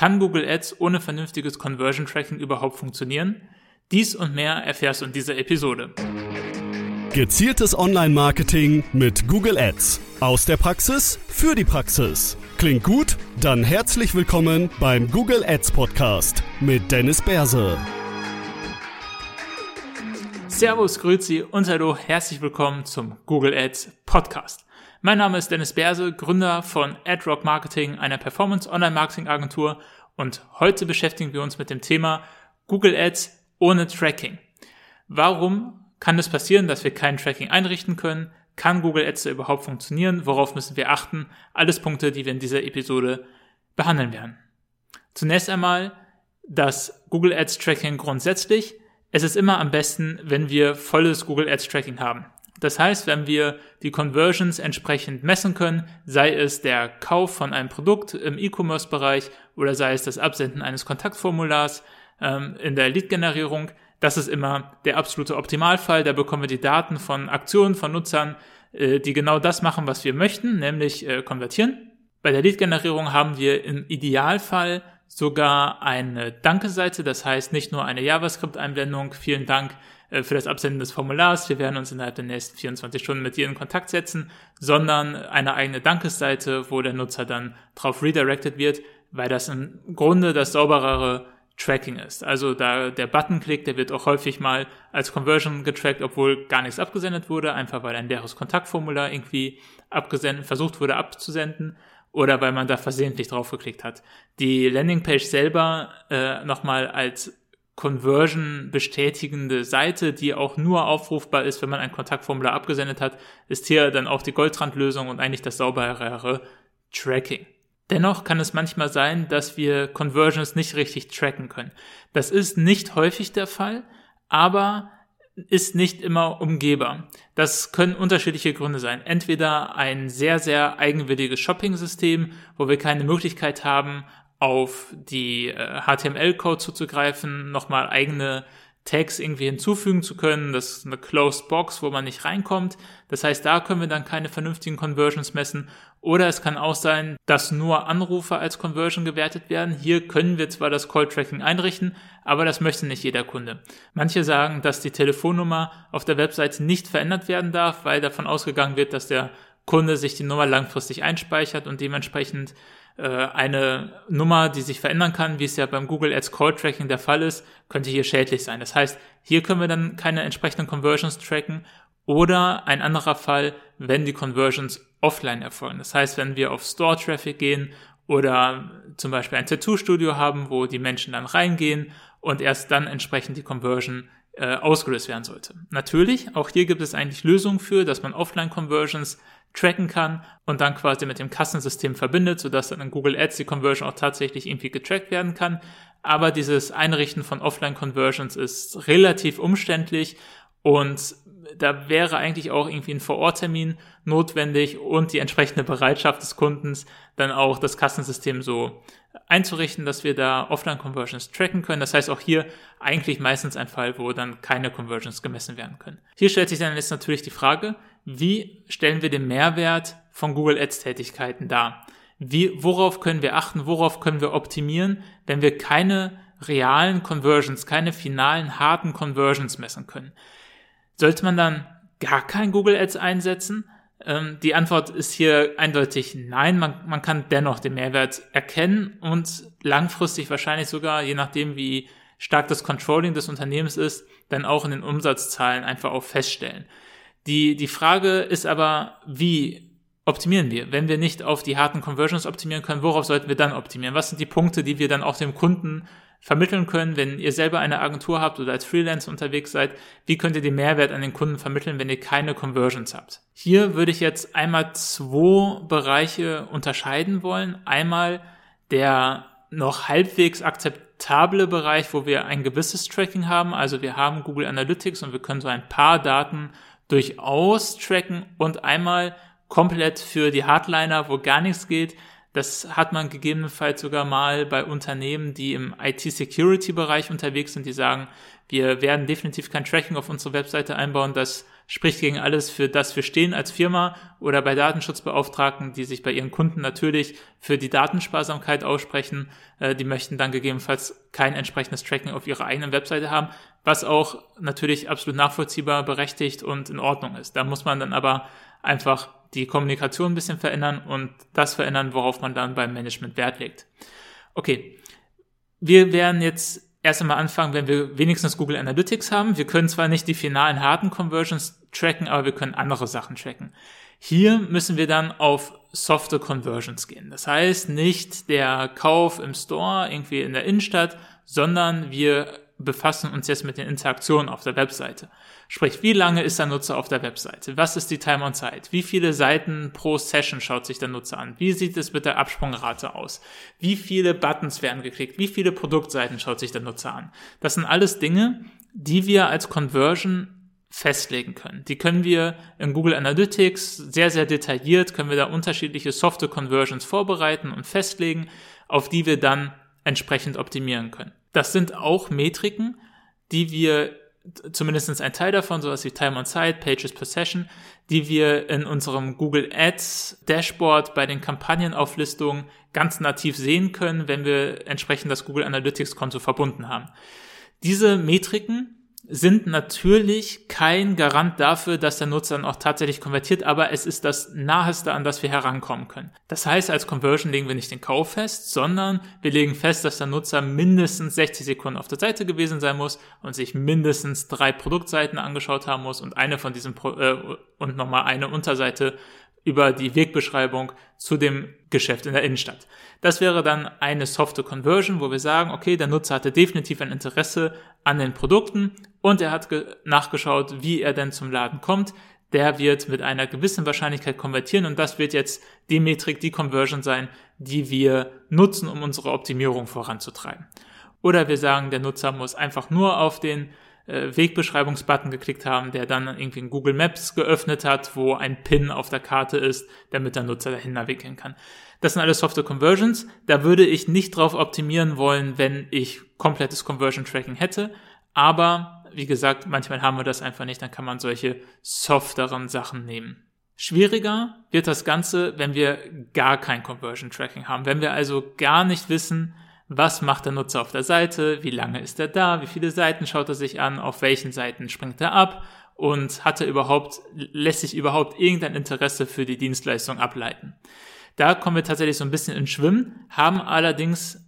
Kann Google Ads ohne vernünftiges Conversion Tracking überhaupt funktionieren? Dies und mehr erfährst du in dieser Episode. Gezieltes Online-Marketing mit Google Ads. Aus der Praxis für die Praxis. Klingt gut? Dann herzlich willkommen beim Google Ads Podcast mit Dennis Berse. Servus, Grüezi und hallo, herzlich willkommen zum Google Ads Podcast. Mein Name ist Dennis Berse, Gründer von AdRock Marketing, einer Performance-Online-Marketing-Agentur und heute beschäftigen wir uns mit dem Thema Google Ads ohne Tracking. Warum kann es passieren, dass wir kein Tracking einrichten können? Kann Google Ads überhaupt funktionieren? Worauf müssen wir achten? Alles Punkte, die wir in dieser Episode behandeln werden. Zunächst einmal das Google Ads Tracking grundsätzlich. Es ist immer am besten, wenn wir volles Google Ads Tracking haben. Das heißt, wenn wir die Conversions entsprechend messen können, sei es der Kauf von einem Produkt im E-Commerce-Bereich oder sei es das Absenden eines Kontaktformulars ähm, in der Lead-Generierung, das ist immer der absolute Optimalfall. Da bekommen wir die Daten von Aktionen von Nutzern, äh, die genau das machen, was wir möchten, nämlich äh, konvertieren. Bei der Lead-Generierung haben wir im Idealfall sogar eine Danke-Seite, das heißt nicht nur eine JavaScript-Einblendung, vielen Dank, für das Absenden des Formulars. Wir werden uns innerhalb der nächsten 24 Stunden mit dir in Kontakt setzen, sondern eine eigene Dankesseite, wo der Nutzer dann drauf redirected wird, weil das im Grunde das sauberere Tracking ist. Also da der Buttonklick, der wird auch häufig mal als Conversion getrackt, obwohl gar nichts abgesendet wurde, einfach weil ein leeres Kontaktformular irgendwie abgesendet, versucht wurde abzusenden oder weil man da versehentlich draufgeklickt hat. Die Landingpage selber äh, nochmal als Conversion bestätigende Seite, die auch nur aufrufbar ist, wenn man ein Kontaktformular abgesendet hat, ist hier dann auch die Goldrandlösung und eigentlich das sauberere Tracking. Dennoch kann es manchmal sein, dass wir Conversions nicht richtig tracken können. Das ist nicht häufig der Fall, aber ist nicht immer umgehbar. Das können unterschiedliche Gründe sein. Entweder ein sehr, sehr eigenwilliges Shopping-System, wo wir keine Möglichkeit haben, auf die äh, HTML-Code zuzugreifen, nochmal eigene Tags irgendwie hinzufügen zu können. Das ist eine Closed Box, wo man nicht reinkommt. Das heißt, da können wir dann keine vernünftigen Conversions messen. Oder es kann auch sein, dass nur Anrufe als Conversion gewertet werden. Hier können wir zwar das Call-Tracking einrichten, aber das möchte nicht jeder Kunde. Manche sagen, dass die Telefonnummer auf der Webseite nicht verändert werden darf, weil davon ausgegangen wird, dass der Kunde sich die Nummer langfristig einspeichert und dementsprechend äh, eine Nummer, die sich verändern kann, wie es ja beim Google Ads Call Tracking der Fall ist, könnte hier schädlich sein. Das heißt, hier können wir dann keine entsprechenden Conversions tracken oder ein anderer Fall, wenn die Conversions offline erfolgen. Das heißt, wenn wir auf Store Traffic gehen oder zum Beispiel ein Tattoo-Studio haben, wo die Menschen dann reingehen und erst dann entsprechend die Conversion äh, ausgelöst werden sollte. Natürlich, auch hier gibt es eigentlich Lösungen für, dass man Offline-Conversions tracken kann und dann quasi mit dem Kassensystem verbindet, sodass dann in Google Ads die Conversion auch tatsächlich irgendwie getrackt werden kann. Aber dieses Einrichten von Offline-Conversions ist relativ umständlich und da wäre eigentlich auch irgendwie ein Vororttermin notwendig und die entsprechende Bereitschaft des Kundens, dann auch das Kassensystem so einzurichten, dass wir da Offline-Conversions tracken können. Das heißt auch hier eigentlich meistens ein Fall, wo dann keine Conversions gemessen werden können. Hier stellt sich dann jetzt natürlich die Frage, wie stellen wir den Mehrwert von Google Ads Tätigkeiten dar? Wie, worauf können wir achten? Worauf können wir optimieren, wenn wir keine realen Conversions, keine finalen harten Conversions messen können? Sollte man dann gar kein Google Ads einsetzen? Ähm, die Antwort ist hier eindeutig nein. Man, man kann dennoch den Mehrwert erkennen und langfristig wahrscheinlich sogar, je nachdem wie stark das Controlling des Unternehmens ist, dann auch in den Umsatzzahlen einfach auch feststellen. Die, die Frage ist aber, wie optimieren wir? Wenn wir nicht auf die harten Conversions optimieren können, worauf sollten wir dann optimieren? Was sind die Punkte, die wir dann auch dem Kunden vermitteln können, wenn ihr selber eine Agentur habt oder als Freelancer unterwegs seid? Wie könnt ihr den Mehrwert an den Kunden vermitteln, wenn ihr keine Conversions habt? Hier würde ich jetzt einmal zwei Bereiche unterscheiden wollen. Einmal der noch halbwegs akzeptable Bereich, wo wir ein gewisses Tracking haben. Also wir haben Google Analytics und wir können so ein paar Daten durchaus tracken und einmal komplett für die Hardliner, wo gar nichts geht. Das hat man gegebenenfalls sogar mal bei Unternehmen, die im IT-Security-Bereich unterwegs sind, die sagen, wir werden definitiv kein Tracking auf unsere Webseite einbauen. Das spricht gegen alles, für das wir stehen als Firma oder bei Datenschutzbeauftragten, die sich bei ihren Kunden natürlich für die Datensparsamkeit aussprechen. Äh, die möchten dann gegebenenfalls kein entsprechendes Tracking auf ihrer eigenen Webseite haben, was auch natürlich absolut nachvollziehbar, berechtigt und in Ordnung ist. Da muss man dann aber einfach die Kommunikation ein bisschen verändern und das verändern, worauf man dann beim Management Wert legt. Okay, wir werden jetzt erst einmal anfangen, wenn wir wenigstens Google Analytics haben. Wir können zwar nicht die finalen harten Conversions tracken, aber wir können andere Sachen tracken. Hier müssen wir dann auf softe Conversions gehen. Das heißt nicht der Kauf im Store irgendwie in der Innenstadt, sondern wir befassen uns jetzt mit den Interaktionen auf der Webseite. Sprich, wie lange ist der Nutzer auf der Webseite? Was ist die Time on Site? Wie viele Seiten pro Session schaut sich der Nutzer an? Wie sieht es mit der Absprungrate aus? Wie viele Buttons werden geklickt? Wie viele Produktseiten schaut sich der Nutzer an? Das sind alles Dinge, die wir als Conversion festlegen können. Die können wir in Google Analytics sehr, sehr detailliert, können wir da unterschiedliche Software Conversions vorbereiten und festlegen, auf die wir dann entsprechend optimieren können. Das sind auch Metriken, die wir, zumindest ein Teil davon, sowas wie Time on Site, Pages per Session, die wir in unserem Google Ads Dashboard bei den Kampagnenauflistungen ganz nativ sehen können, wenn wir entsprechend das Google Analytics Konto verbunden haben. Diese Metriken sind natürlich kein Garant dafür, dass der Nutzer dann auch tatsächlich konvertiert, aber es ist das Naheste, an das wir herankommen können. Das heißt, als Conversion legen wir nicht den Kauf fest, sondern wir legen fest, dass der Nutzer mindestens 60 Sekunden auf der Seite gewesen sein muss und sich mindestens drei Produktseiten angeschaut haben muss und eine von diesen Pro äh, und nochmal eine Unterseite über die Wegbeschreibung zu dem Geschäft in der Innenstadt. Das wäre dann eine softe Conversion, wo wir sagen, okay, der Nutzer hatte definitiv ein Interesse an den Produkten und er hat nachgeschaut, wie er denn zum Laden kommt. Der wird mit einer gewissen Wahrscheinlichkeit konvertieren und das wird jetzt die Metrik, die Conversion sein, die wir nutzen, um unsere Optimierung voranzutreiben. Oder wir sagen, der Nutzer muss einfach nur auf den äh, Wegbeschreibungsbutton geklickt haben, der dann irgendwie in Google Maps geöffnet hat, wo ein Pin auf der Karte ist, damit der Nutzer dahin navigieren kann. Das sind alles Software Conversions. Da würde ich nicht drauf optimieren wollen, wenn ich komplettes Conversion Tracking hätte. Aber wie gesagt, manchmal haben wir das einfach nicht, dann kann man solche softeren Sachen nehmen. Schwieriger wird das Ganze, wenn wir gar kein Conversion Tracking haben. Wenn wir also gar nicht wissen, was macht der Nutzer auf der Seite, wie lange ist er da, wie viele Seiten schaut er sich an, auf welchen Seiten springt er ab und hat er überhaupt, lässt sich überhaupt irgendein Interesse für die Dienstleistung ableiten. Da kommen wir tatsächlich so ein bisschen ins Schwimmen, haben allerdings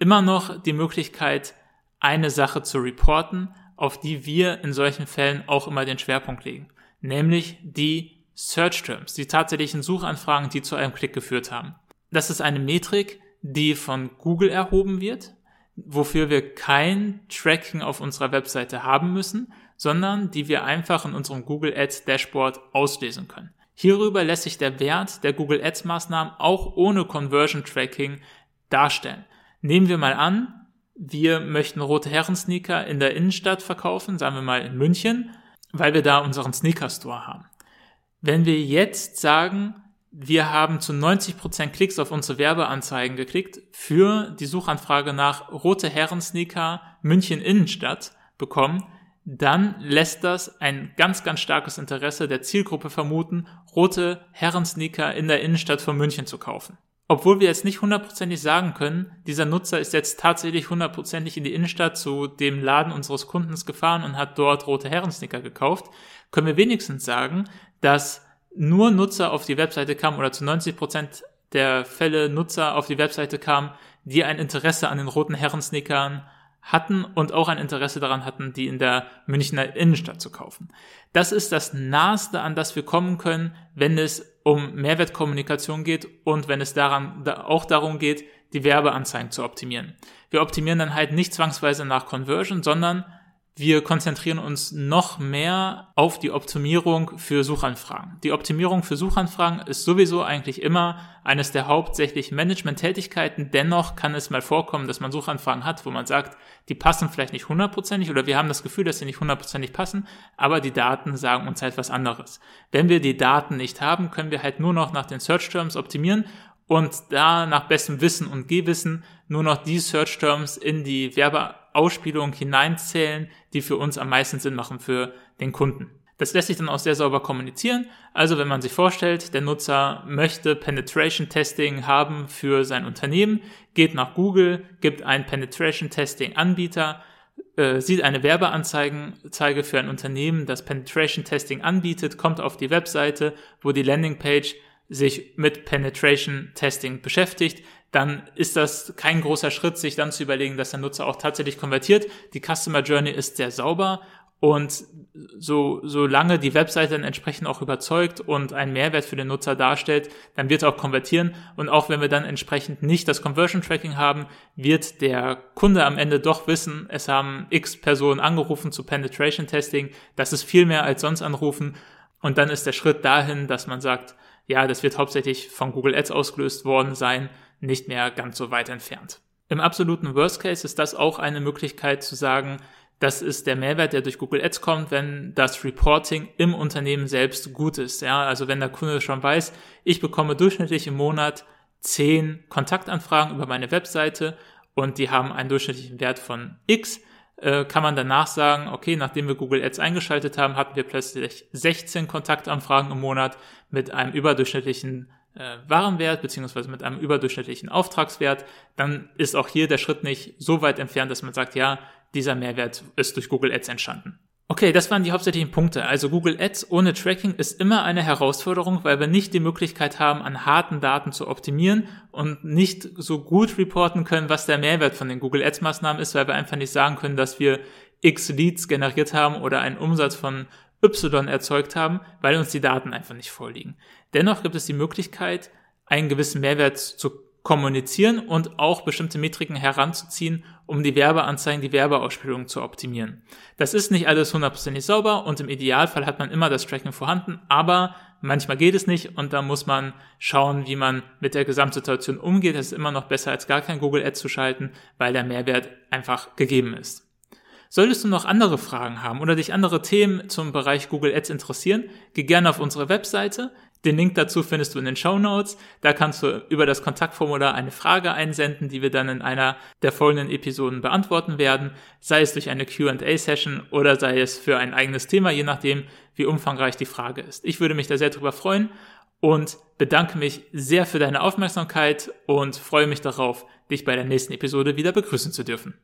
immer noch die Möglichkeit, eine Sache zu reporten, auf die wir in solchen Fällen auch immer den Schwerpunkt legen, nämlich die Search Terms, die tatsächlichen Suchanfragen, die zu einem Klick geführt haben. Das ist eine Metrik, die von Google erhoben wird, wofür wir kein Tracking auf unserer Webseite haben müssen, sondern die wir einfach in unserem Google Ads Dashboard auslesen können. Hierüber lässt sich der Wert der Google Ads Maßnahmen auch ohne Conversion Tracking darstellen. Nehmen wir mal an, wir möchten rote Herren Sneaker in der Innenstadt verkaufen, sagen wir mal in München, weil wir da unseren Sneaker Store haben. Wenn wir jetzt sagen, wir haben zu 90% Klicks auf unsere Werbeanzeigen geklickt für die Suchanfrage nach rote Herren Sneaker München Innenstadt bekommen, dann lässt das ein ganz, ganz starkes Interesse der Zielgruppe vermuten, rote Herren Sneaker in der Innenstadt von München zu kaufen. Obwohl wir jetzt nicht hundertprozentig sagen können, dieser Nutzer ist jetzt tatsächlich hundertprozentig in die Innenstadt zu dem Laden unseres Kundens gefahren und hat dort rote Herren Sneaker gekauft, können wir wenigstens sagen, dass nur Nutzer auf die Webseite kamen oder zu 90 Prozent der Fälle Nutzer auf die Webseite kamen, die ein Interesse an den roten Herrensneakern hatten und auch ein Interesse daran hatten, die in der Münchner Innenstadt zu kaufen. Das ist das Naheste, an das wir kommen können, wenn es um Mehrwertkommunikation geht und wenn es daran auch darum geht, die Werbeanzeigen zu optimieren. Wir optimieren dann halt nicht zwangsweise nach Conversion, sondern wir konzentrieren uns noch mehr auf die Optimierung für Suchanfragen. Die Optimierung für Suchanfragen ist sowieso eigentlich immer eines der hauptsächlichen Management-Tätigkeiten. Dennoch kann es mal vorkommen, dass man Suchanfragen hat, wo man sagt, die passen vielleicht nicht hundertprozentig oder wir haben das Gefühl, dass sie nicht hundertprozentig passen, aber die Daten sagen uns halt was anderes. Wenn wir die Daten nicht haben, können wir halt nur noch nach den Search Terms optimieren und da nach bestem Wissen und Gewissen nur noch die Search Terms in die Werbe Ausspielung hineinzählen, die für uns am meisten Sinn machen für den Kunden. Das lässt sich dann auch sehr sauber kommunizieren. Also wenn man sich vorstellt, der Nutzer möchte Penetration Testing haben für sein Unternehmen, geht nach Google, gibt einen Penetration Testing Anbieter, äh, sieht eine Werbeanzeige für ein Unternehmen, das Penetration Testing anbietet, kommt auf die Webseite, wo die Landingpage sich mit Penetration Testing beschäftigt, dann ist das kein großer Schritt, sich dann zu überlegen, dass der Nutzer auch tatsächlich konvertiert. Die Customer Journey ist sehr sauber und so, solange die Webseite dann entsprechend auch überzeugt und einen Mehrwert für den Nutzer darstellt, dann wird er auch konvertieren. Und auch wenn wir dann entsprechend nicht das Conversion Tracking haben, wird der Kunde am Ende doch wissen, es haben x Personen angerufen zu Penetration Testing. Das ist viel mehr als sonst anrufen. Und dann ist der Schritt dahin, dass man sagt, ja, das wird hauptsächlich von Google Ads ausgelöst worden sein, nicht mehr ganz so weit entfernt. Im absoluten Worst Case ist das auch eine Möglichkeit zu sagen, das ist der Mehrwert, der durch Google Ads kommt, wenn das Reporting im Unternehmen selbst gut ist. Ja, also wenn der Kunde schon weiß, ich bekomme durchschnittlich im Monat zehn Kontaktanfragen über meine Webseite und die haben einen durchschnittlichen Wert von X, äh, kann man danach sagen, okay, nachdem wir Google Ads eingeschaltet haben, hatten wir plötzlich 16 Kontaktanfragen im Monat mit einem überdurchschnittlichen äh, Warenwert beziehungsweise mit einem überdurchschnittlichen Auftragswert, dann ist auch hier der Schritt nicht so weit entfernt, dass man sagt, ja, dieser Mehrwert ist durch Google Ads entstanden. Okay, das waren die hauptsächlichen Punkte. Also Google Ads ohne Tracking ist immer eine Herausforderung, weil wir nicht die Möglichkeit haben, an harten Daten zu optimieren und nicht so gut reporten können, was der Mehrwert von den Google Ads Maßnahmen ist, weil wir einfach nicht sagen können, dass wir X Leads generiert haben oder einen Umsatz von Y erzeugt haben, weil uns die Daten einfach nicht vorliegen. Dennoch gibt es die Möglichkeit, einen gewissen Mehrwert zu kommunizieren und auch bestimmte Metriken heranzuziehen, um die Werbeanzeigen, die Werbeausspielung zu optimieren. Das ist nicht alles hundertprozentig sauber und im Idealfall hat man immer das Tracking vorhanden, aber manchmal geht es nicht und da muss man schauen, wie man mit der Gesamtsituation umgeht. Es ist immer noch besser als gar kein Google Ads zu schalten, weil der Mehrwert einfach gegeben ist. Solltest du noch andere Fragen haben oder dich andere Themen zum Bereich Google Ads interessieren, geh gerne auf unsere Webseite. Den Link dazu findest du in den Show Notes. Da kannst du über das Kontaktformular eine Frage einsenden, die wir dann in einer der folgenden Episoden beantworten werden, sei es durch eine Q&A-Session oder sei es für ein eigenes Thema, je nachdem, wie umfangreich die Frage ist. Ich würde mich da sehr drüber freuen und bedanke mich sehr für deine Aufmerksamkeit und freue mich darauf, dich bei der nächsten Episode wieder begrüßen zu dürfen.